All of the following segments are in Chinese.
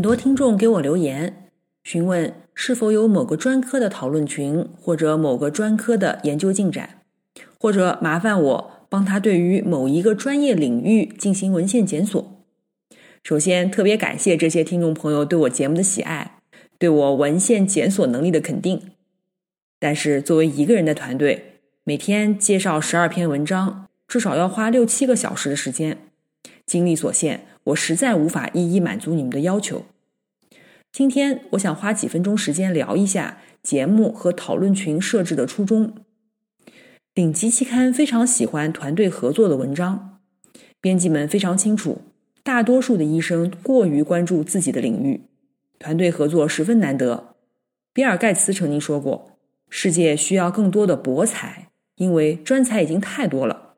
很多听众给我留言，询问是否有某个专科的讨论群，或者某个专科的研究进展，或者麻烦我帮他对于某一个专业领域进行文献检索。首先，特别感谢这些听众朋友对我节目的喜爱，对我文献检索能力的肯定。但是，作为一个人的团队，每天介绍十二篇文章，至少要花六七个小时的时间，精力所限。我实在无法一一满足你们的要求。今天我想花几分钟时间聊一下节目和讨论群设置的初衷。顶级期刊非常喜欢团队合作的文章，编辑们非常清楚，大多数的医生过于关注自己的领域，团队合作十分难得。比尔盖茨曾经说过：“世界需要更多的博才，因为专才已经太多了。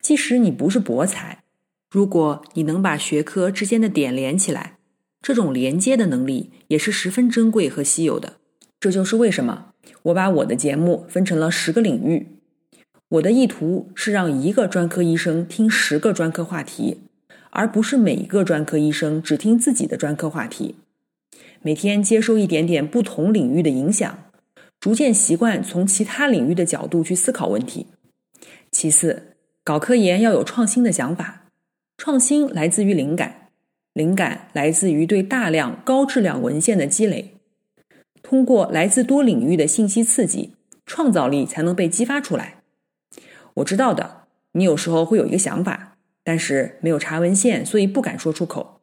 即使你不是博才。”如果你能把学科之间的点连起来，这种连接的能力也是十分珍贵和稀有的。这就是为什么我把我的节目分成了十个领域。我的意图是让一个专科医生听十个专科话题，而不是每一个专科医生只听自己的专科话题。每天接受一点点不同领域的影响，逐渐习惯从其他领域的角度去思考问题。其次，搞科研要有创新的想法。创新来自于灵感，灵感来自于对大量高质量文献的积累。通过来自多领域的信息刺激，创造力才能被激发出来。我知道的，你有时候会有一个想法，但是没有查文献，所以不敢说出口。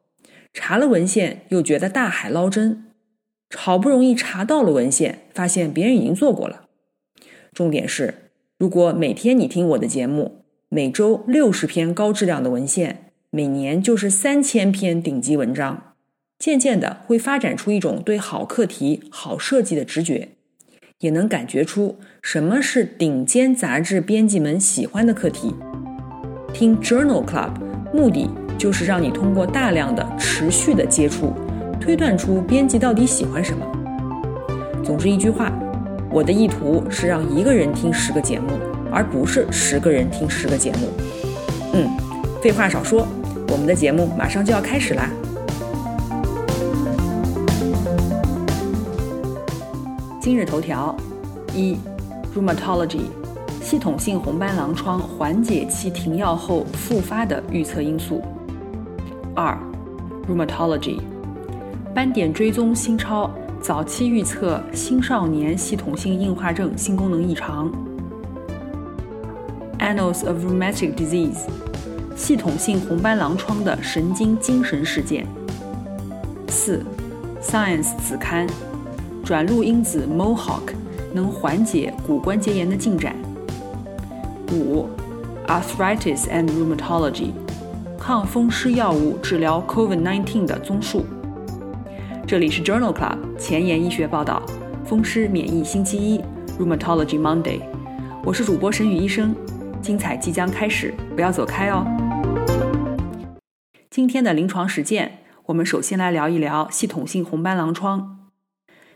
查了文献，又觉得大海捞针。好不容易查到了文献，发现别人已经做过了。重点是，如果每天你听我的节目。每周六十篇高质量的文献，每年就是三千篇顶级文章。渐渐的，会发展出一种对好课题、好设计的直觉，也能感觉出什么是顶尖杂志编辑们喜欢的课题。听 Journal Club，目的就是让你通过大量的持续的接触，推断出编辑到底喜欢什么。总之一句话，我的意图是让一个人听十个节目。而不是十个人听十个节目。嗯，废话少说，我们的节目马上就要开始啦。今日头条：一，Rheumatology，系统性红斑狼疮缓解期停药后复发的预测因素。二，Rheumatology，斑点追踪新超早期预测青少年系统性硬化症性功能异常。Annals of Rheumatic Disease，系统性红斑狼疮的神经精神事件。四，Science 子刊，转录因子 Mohawk 能缓解骨关节炎的进展。五，Arthritis and Rheumatology，抗风湿药物治疗 COVID-19 的综述。这里是 Journal Club 前沿医学报道，风湿免疫星期一，Rheumatology Monday，我是主播沈宇医生。精彩即将开始，不要走开哦！今天的临床实践，我们首先来聊一聊系统性红斑狼疮。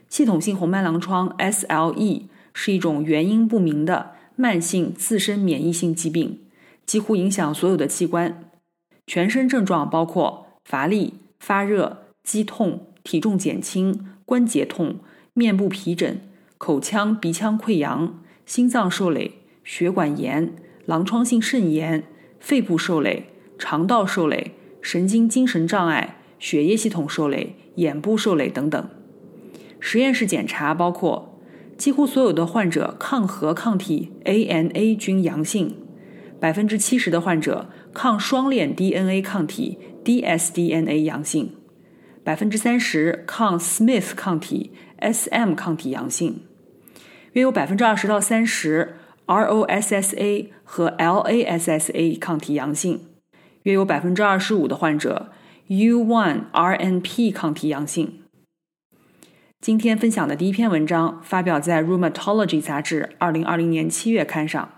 系统性红斑狼疮 （SLE） 是一种原因不明的慢性自身免疫性疾病，几乎影响所有的器官。全身症状包括乏力、发热、肌痛、体重减轻、关节痛、面部皮疹、口腔、鼻腔溃疡、心脏受累、血管炎。狼疮性肾炎、肺部受累、肠道受累、神经精神障碍、血液系统受累、眼部受累等等。实验室检查包括几乎所有的患者抗核抗体 ANA 均阳性，百分之七十的患者抗双链 DNA 抗体 dsDNA 阳性，百分之三十抗 Smith 抗体 SM 抗体阳性，约有百分之二十到三十。ROSSA 和 LASSA 抗体阳性，约有百分之二十五的患者 U1RNP 抗体阳性。今天分享的第一篇文章发表在《Rheumatology》杂志二零二零年七月刊上。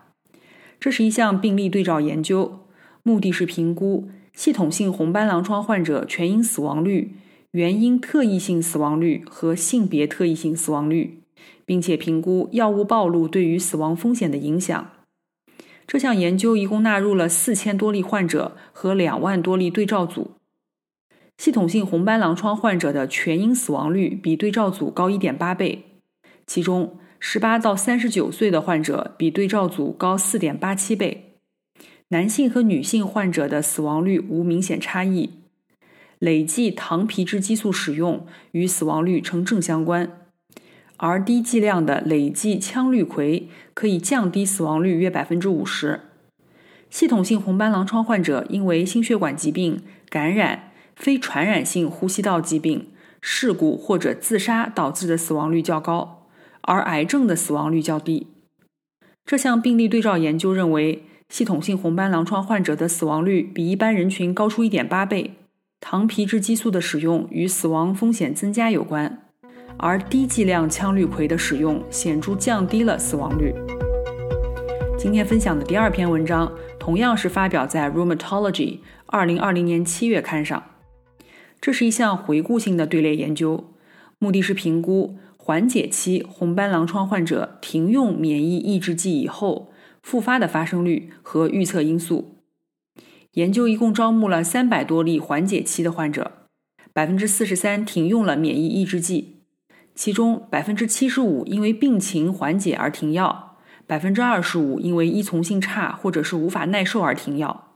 这是一项病例对照研究，目的是评估系统性红斑狼疮患者全因死亡率、原因特异性死亡率和性别特异性死亡率，并且评估药物暴露对于死亡风险的影响。这项研究一共纳入了四千多例患者和两万多例对照组。系统性红斑狼疮患者的全因死亡率比对照组高1.8倍，其中18到39岁的患者比对照组高4.87倍。男性和女性患者的死亡率无明显差异。累计糖皮质激素使用与死亡率呈正相关，而低剂量的累计羟氯喹可以降低死亡率约50%。系统性红斑狼疮患者因为心血管疾病、感染。非传染性呼吸道疾病、事故或者自杀导致的死亡率较高，而癌症的死亡率较低。这项病例对照研究认为，系统性红斑狼疮患者的死亡率比一般人群高出1.8倍。糖皮质激素的使用与死亡风险增加有关，而低剂量羟氯喹的使用显著降低了死亡率。今天分享的第二篇文章同样是发表在《Rheumatology》2020年7月刊上。这是一项回顾性的队列研究，目的是评估缓解期红斑狼疮患者停用免疫抑制剂以后复发的发生率和预测因素。研究一共招募了三百多例缓解期的患者，百分之四十三停用了免疫抑制剂，其中百分之七十五因为病情缓解而停药，百分之二十五因为依从性差或者是无法耐受而停药。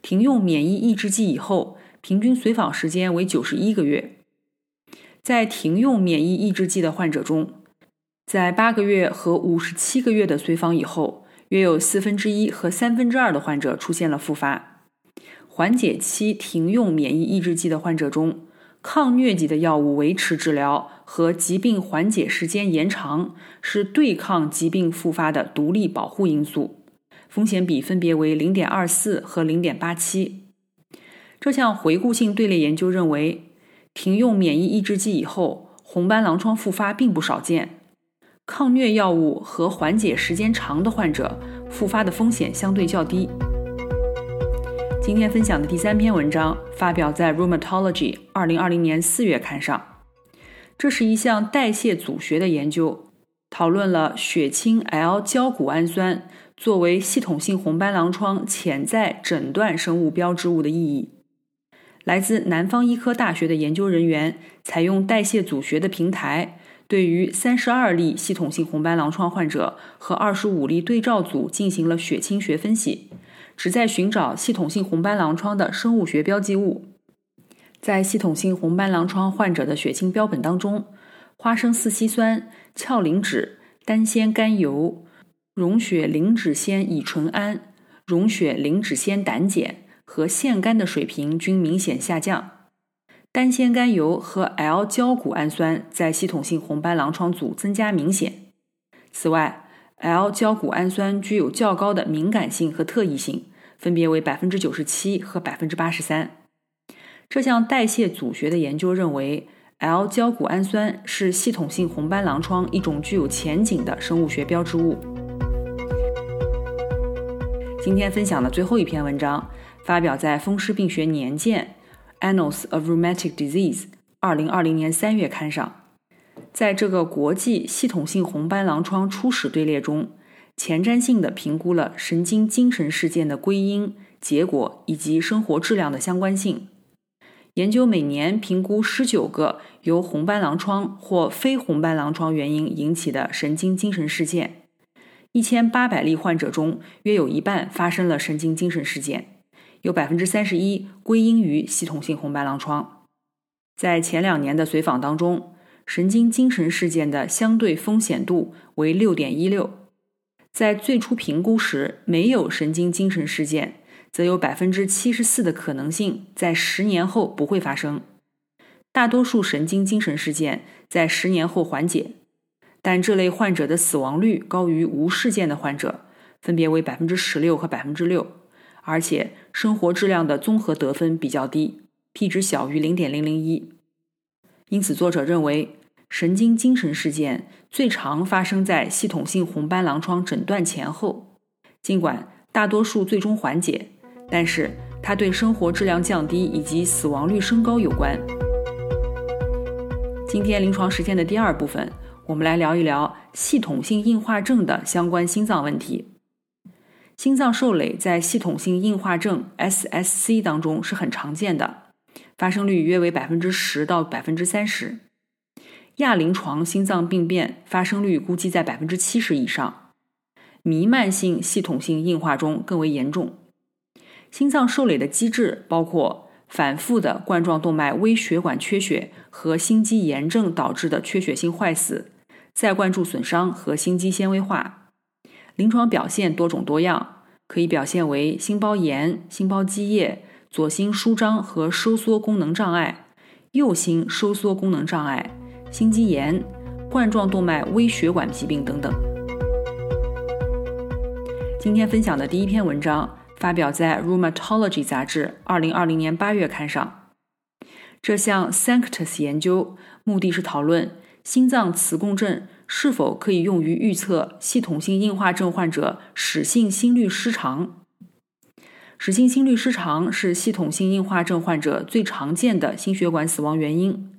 停用免疫抑制剂以后。平均随访时间为九十一个月。在停用免疫抑制剂的患者中，在八个月和五十七个月的随访以后，约有四分之一和三分之二的患者出现了复发。缓解期停用免疫抑制剂的患者中，抗疟疾的药物维持治疗和疾病缓解时间延长是对抗疾病复发的独立保护因素，风险比分别为零点二四和零点八七。这项回顾性队列研究认为，停用免疫抑制剂以后，红斑狼疮复发并不少见。抗疟药物和缓解时间长的患者，复发的风险相对较低。今天分享的第三篇文章发表在《Rheumatology》二零二零年四月刊上。这是一项代谢组学的研究，讨论了血清 L 胶谷氨酸作为系统性红斑狼疮潜在诊断生物标志物的意义。来自南方医科大学的研究人员采用代谢组学的平台，对于三十二例系统性红斑狼疮患者和二十五例对照组进行了血清学分析，旨在寻找系统性红斑狼疮的生物学标记物。在系统性红斑狼疮患者的血清标本当中，花生四烯酸、鞘磷脂、单酰甘油、溶血磷脂酰乙醇胺、溶血磷脂酰胆碱。和腺苷的水平均明显下降，单酰甘油和 L 胶谷氨酸在系统性红斑狼疮组增加明显。此外，L 胶谷氨酸具有较高的敏感性和特异性，分别为百分之九十七和百分之八十三。这项代谢组学的研究认为，L 焦谷氨酸是系统性红斑狼疮一种具有前景的生物学标志物。今天分享的最后一篇文章。发表在《风湿病学年鉴》（Annals of Rheumatic Disease） 二零二零年三月刊上。在这个国际系统性红斑狼疮初始队列中，前瞻性的评估了神经精神事件的归因、结果以及生活质量的相关性。研究每年评估十九个由红斑狼疮或非红斑狼疮原因引起的神经精神事件。一千八百例患者中，约有一半发生了神经精神事件。有百分之三十一归因于系统性红斑狼疮。在前两年的随访当中，神经精神事件的相对风险度为六点一六。在最初评估时没有神经精神事件，则有百分之七十四的可能性在十年后不会发生。大多数神经精神事件在十年后缓解，但这类患者的死亡率高于无事件的患者，分别为百分之十六和百分之六，而且生活质量的综合得分比较低，p 值小于零点零零一。因此，作者认为神经精神事件最常发生在系统性红斑狼疮诊断前后，尽管大多数最终缓解，但是它对生活质量降低以及死亡率升高有关。今天临床实践的第二部分，我们来聊一聊系统性硬化症的相关心脏问题。心脏受累在系统性硬化症 （SSC） 当中是很常见的，发生率约为百分之十到百分之三十。亚临床心脏病变发生率估计在百分之七十以上，弥漫性系统性硬化中更为严重。心脏受累的机制包括。反复的冠状动脉微血管缺血和心肌炎症导致的缺血性坏死、再灌注损伤和心肌纤维化，临床表现多种多样，可以表现为心包炎、心包积液、左心舒张和收缩功能障碍、右心收缩功能障碍、心肌炎、冠状动脉微血管疾病等等。今天分享的第一篇文章。发表在《Rheumatology》杂志二零二零年八月刊上。这项 Sanctus 研究目的是讨论心脏磁共振是否可以用于预测系统性硬化症患者室性心律失常。室性心律失常是系统性硬化症患者最常见的心血管死亡原因。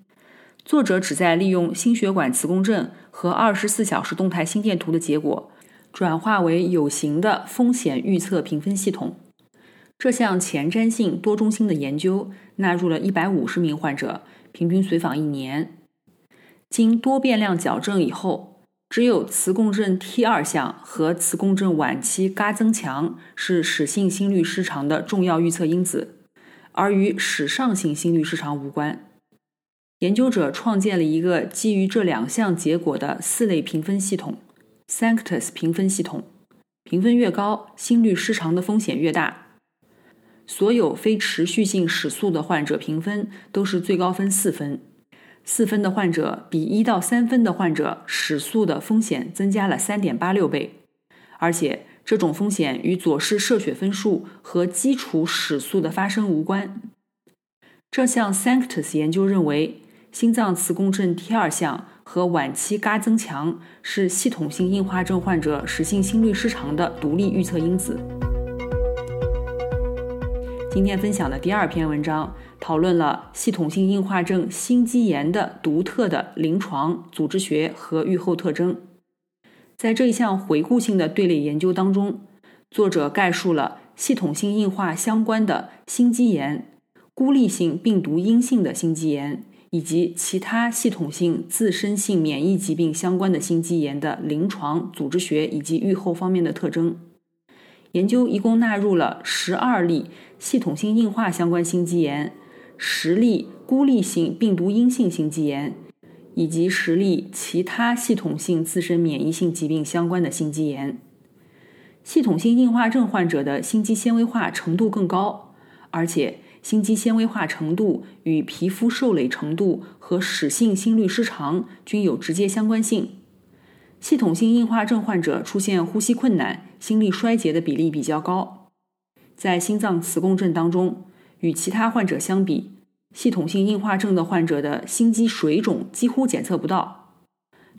作者旨在利用心血管磁共振和二十四小时动态心电图的结果。转化为有形的风险预测评分系统。这项前瞻性多中心的研究纳入了一百五十名患者，平均随访一年。经多变量矫正以后，只有磁共振 T 二项和磁共振晚期嘎增强是室性心律失常的重要预测因子，而与室上性心律失常无关。研究者创建了一个基于这两项结果的四类评分系统。Sanctus 评分系统，评分越高，心律失常的风险越大。所有非持续性室速的患者评分都是最高分四分，四分的患者比一到三分的患者室速的风险增加了三点八六倍，而且这种风险与左室射血分数和基础室速的发生无关。这项 Sanctus 研究认为，心脏磁共振 T 二项。和晚期嘎增强是系统性硬化症患者室性心律失常的独立预测因子。今天分享的第二篇文章讨论了系统性硬化症心肌炎的独特的临床、组织学和预后特征。在这一项回顾性的队列研究当中，作者概述了系统性硬化相关的心肌炎、孤立性病毒阴性的心肌炎。以及其他系统性自身性免疫疾病相关的心肌炎的临床、组织学以及预后方面的特征。研究一共纳入了十二例系统性硬化相关心肌炎、十例孤立性病毒阴性心肌炎，以及十例其他系统性自身免疫性疾病相关的心肌炎。系统性硬化症患者的心肌纤维化程度更高，而且。心肌纤维化程度与皮肤受累程度和室性心律失常均有直接相关性。系统性硬化症患者出现呼吸困难、心力衰竭的比例比较高。在心脏磁共振当中，与其他患者相比，系统性硬化症的患者的心肌水肿几乎检测不到。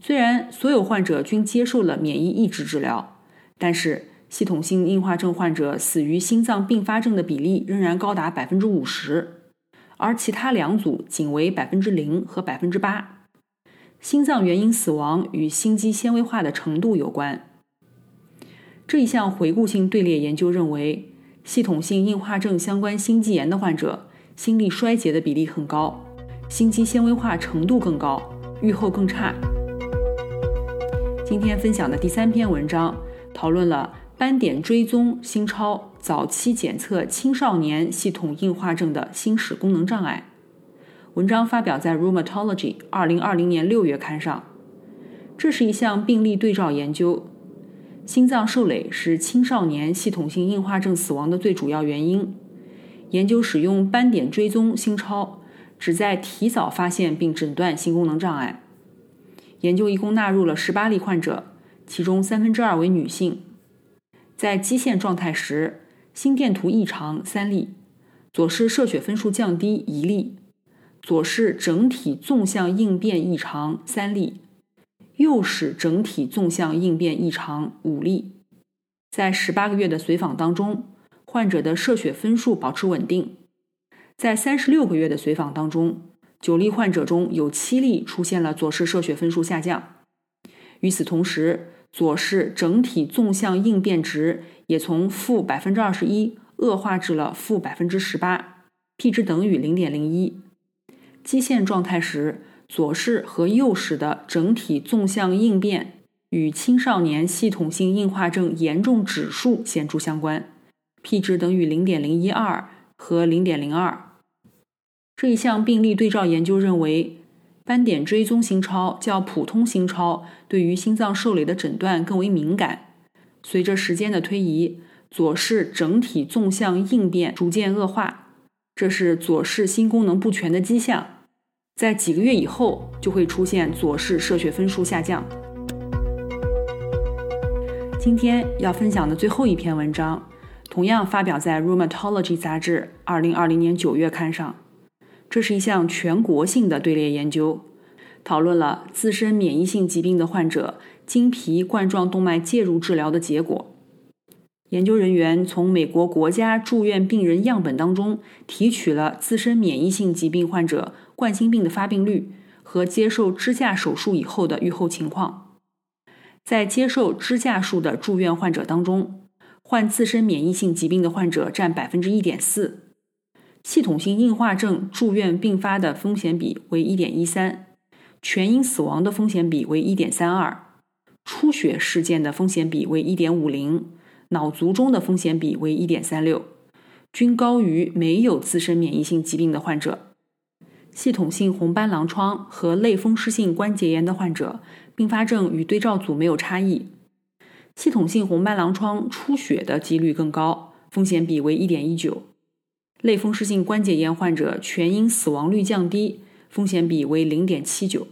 虽然所有患者均接受了免疫抑制治疗，但是。系统性硬化症患者死于心脏并发症的比例仍然高达百分之五十，而其他两组仅为百分之零和百分之八。心脏原因死亡与心肌纤维化的程度有关。这一项回顾性队列研究认为，系统性硬化症相关心肌炎的患者心力衰竭的比例很高，心肌纤维化程度更高，预后更差。今天分享的第三篇文章讨论了。斑点追踪心超早期检测青少年系统硬化症的心室功能障碍。文章发表在《Rheumatology》二零二零年六月刊上。这是一项病例对照研究。心脏受累是青少年系统性硬化症死亡的最主要原因。研究使用斑点追踪心超，旨在提早发现并诊断心功能障碍。研究一共纳入了十八例患者，其中三分之二为女性。在基线状态时，心电图异常三例，左室射血分数降低一例，左室整体纵向应变异常三例，右室整体纵向应变异常五例。在十八个月的随访当中，患者的射血分数保持稳定。在三十六个月的随访当中，九例患者中有七例出现了左室射血分数下降。与此同时，左室整体纵向应变值也从负百分之二十一恶化至了负百分之十八，P 值等于零点零一。基线状态时，左室和右室的整体纵向应变与青少年系统性硬化症严重指数显著相关，P 值等于零点零一二和零点零二。这一项病例对照研究认为，斑点追踪心超较普通心超对于心脏受累的诊断更为敏感。随着时间的推移，左室整体纵向应变逐渐恶化，这是左室心功能不全的迹象。在几个月以后，就会出现左室射血分数下降。今天要分享的最后一篇文章，同样发表在《Rheumatology》杂志2020年9月刊上。这是一项全国性的队列研究，讨论了自身免疫性疾病的患者经皮冠状动脉介入治疗的结果。研究人员从美国国家住院病人样本当中提取了自身免疫性疾病患者冠心病的发病率和接受支架手术以后的预后情况。在接受支架术的住院患者当中，患自身免疫性疾病的患者占百分之一点四。系统性硬化症住院并发的风险比为1.13，全因死亡的风险比为1.32，出血事件的风险比为1.50，脑卒中的风险比为1.36，均高于没有自身免疫性疾病的患者。系统性红斑狼疮和类风湿性关节炎的患者并发症与对照组没有差异。系统性红斑狼疮出血的几率更高，风险比为1.19。类风湿性关节炎患者全因死亡率降低，风险比为零点七九。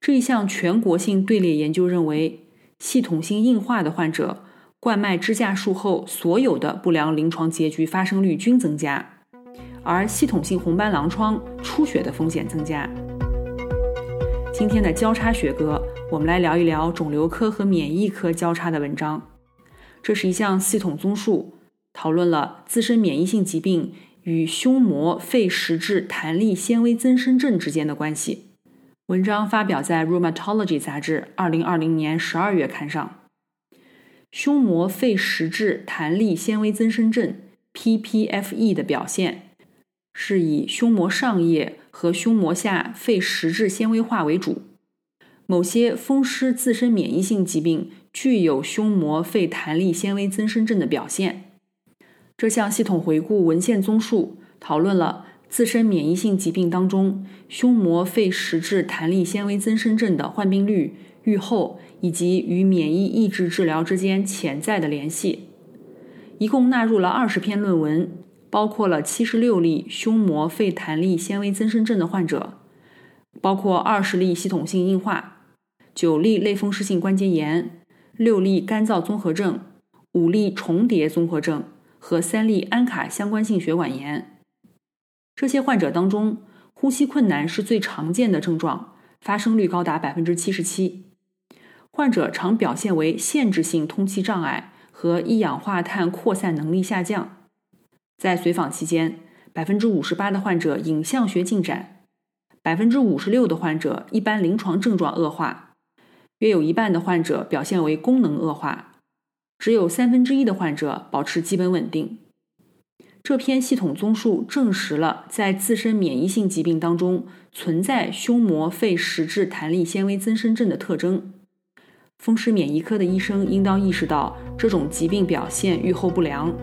这一项全国性队列研究认为，系统性硬化的患者冠脉支架术后所有的不良临床结局发生率均增加，而系统性红斑狼疮出血的风险增加。今天的交叉学科，我们来聊一聊肿瘤科和免疫科交叉的文章。这是一项系统综述。讨论了自身免疫性疾病与胸膜肺实质弹力纤维增生症之间的关系。文章发表在《Rheumatology》杂志2020年12月刊上。胸膜肺实质弹力纤维增生症 （PPFE） 的表现是以胸膜上叶和胸膜下肺实质纤维化为主。某些风湿自身免疫性疾病具有胸膜肺弹力纤维增生症的表现。这项系统回顾文献综述讨论了自身免疫性疾病当中胸膜肺实质弹力纤维增生症的患病率、预后以及与免疫抑制治疗之间潜在的联系。一共纳入了二十篇论文，包括了七十六例胸膜肺弹力纤维增生症的患者，包括二十例系统性硬化、九例类风湿性关节炎、六例干燥综合症、五例重叠综合症。和三例安卡相关性血管炎，这些患者当中，呼吸困难是最常见的症状，发生率高达百分之七十七。患者常表现为限制性通气障碍和一氧化碳扩散能力下降。在随访期间，百分之五十八的患者影像学进展，百分之五十六的患者一般临床症状恶化，约有一半的患者表现为功能恶化。只有三分之一的患者保持基本稳定。这篇系统综述证实了在自身免疫性疾病当中存在胸膜肺实质弹力纤维增生症的特征。风湿免疫科的医生应当意识到这种疾病表现预后不良。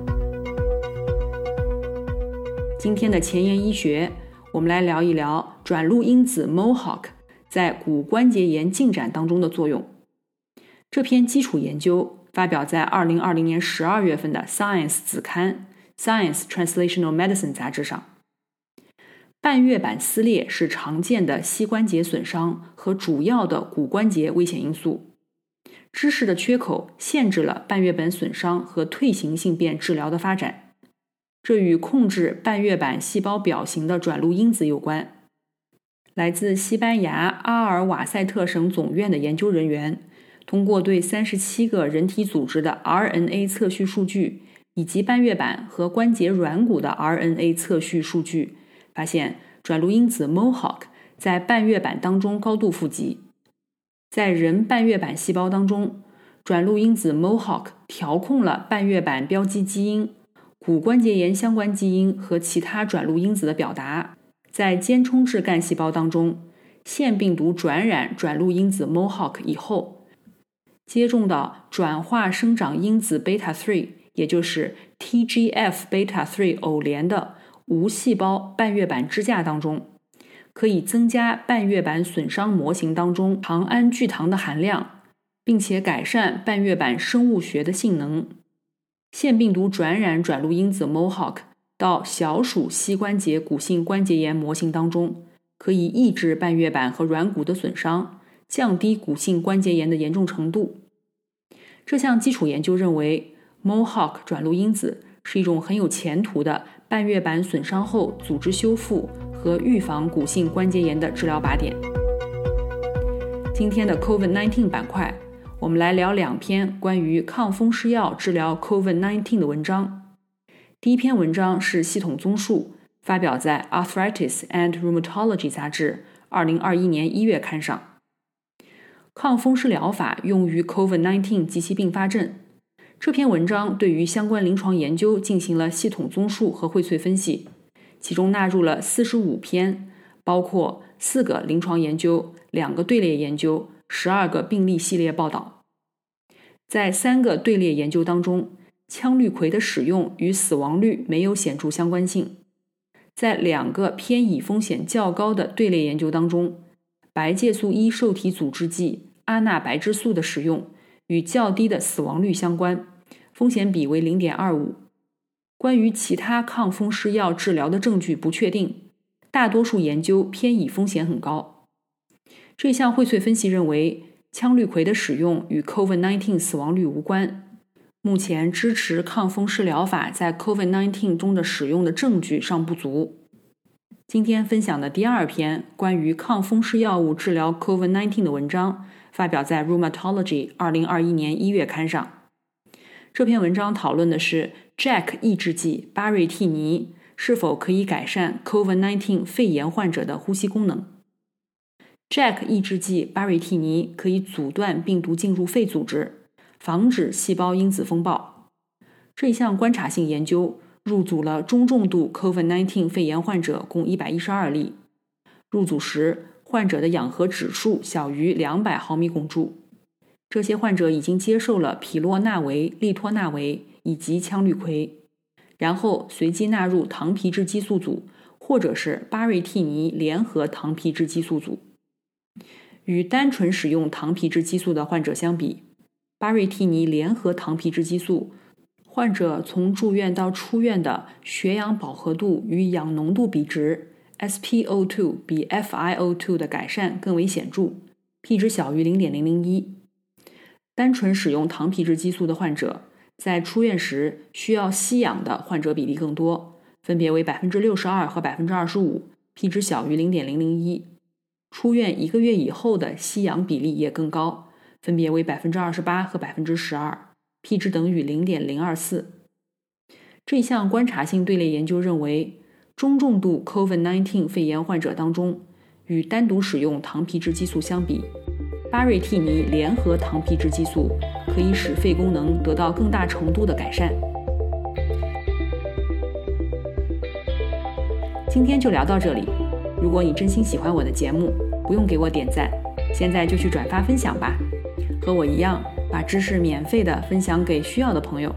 今天的前沿医学，我们来聊一聊转录因子 MOHOC 在骨关节炎进展当中的作用。这篇基础研究。发表在二零二零年十二月份的《Science》子刊《Science Translational Medicine》杂志上。半月板撕裂是常见的膝关节损伤和主要的骨关节危险因素。知识的缺口限制了半月板损伤和退行性变治疗的发展，这与控制半月板细胞表型的转录因子有关。来自西班牙阿尔瓦塞特省总院的研究人员，通过对三十七个人体组织的 RNA 测序数据以及半月板和关节软骨的 RNA 测序数据，发现转录因子 Mohawk 在半月板当中高度富集。在人半月板细胞当中，转录因子 Mohawk 调控了半月板标记基因、骨关节炎相关基因和其他转录因子的表达。在间充质干细胞当中，腺病毒转染转录因子 Mohawk 以后，接种到转化生长因子 beta three，也就是 TGF beta three 偶联的无细胞半月板支架当中，可以增加半月板损伤模型当中糖胺聚糖的含量，并且改善半月板生物学的性能。腺病毒转染转录因子 Mohawk。到小鼠膝关节骨性关节炎模型当中，可以抑制半月板和软骨的损伤，降低骨性关节炎的严重程度。这项基础研究认为，Mohawk 转录因子是一种很有前途的半月板损伤后组织修复和预防骨性关节炎的治疗靶点。今天的 COVID-19 板块，我们来聊两篇关于抗风湿药治疗 COVID-19 的文章。第一篇文章是系统综述，发表在《Arthritis and Rheumatology》杂志二零二一年一月刊上。抗风湿疗法用于 COVID-19 及其并发症。这篇文章对于相关临床研究进行了系统综述和荟萃分析，其中纳入了四十五篇，包括四个临床研究、两个队列研究、十二个病例系列报道。在三个队列研究当中。羟氯喹的使用与死亡率没有显著相关性。在两个偏倚风险较高的队列研究当中，白介素一受体阻滞剂阿那白质素的使用与较低的死亡率相关，风险比为零点二五。关于其他抗风湿药治疗的证据不确定，大多数研究偏倚风险很高。这项荟萃分析认为，羟氯喹的使用与 COVID-19 死亡率无关。目前支持抗风湿疗法在 COVID-19 中的使用的证据尚不足。今天分享的第二篇关于抗风湿药物治疗 COVID-19 的文章，发表在《Rheumatology》二零二一年一月刊上。这篇文章讨论的是 Jack 抑制剂巴瑞替尼是否可以改善 COVID-19 肺炎患者的呼吸功能。Jack 抑制剂巴瑞替尼可以阻断病毒进入肺组织。防止细胞因子风暴。这项观察性研究入组了中重度 COVID-19 肺炎患者共112例。入组时，患者的氧合指数小于200毫米汞柱。这些患者已经接受了匹洛那韦、利托那韦以及羟氯喹，然后随机纳入糖皮质激素组或者是巴瑞替尼联合糖皮质激素组。与单纯使用糖皮质激素的患者相比，巴瑞替尼联合糖皮质激素，患者从住院到出院的血氧饱和度与氧浓度比值 （SpO2 比 FiO2） 的改善更为显著，p 值小于0.001。单纯使用糖皮质激素的患者，在出院时需要吸氧的患者比例更多，分别为62%和 25%，p 值小于0.001。出院一个月以后的吸氧比例也更高。分别为百分之二十八和百分之十二，p 值等于零点零二四。这项观察性队列研究认为，中重度 COVID-19 肺炎患者当中，与单独使用糖皮质激素相比，巴瑞替尼联合糖皮质激素可以使肺功能得到更大程度的改善。今天就聊到这里。如果你真心喜欢我的节目，不用给我点赞，现在就去转发分享吧。和我一样，把知识免费的分享给需要的朋友。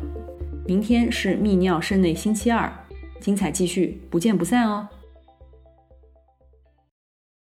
明天是泌尿肾内星期二，精彩继续，不见不散哦。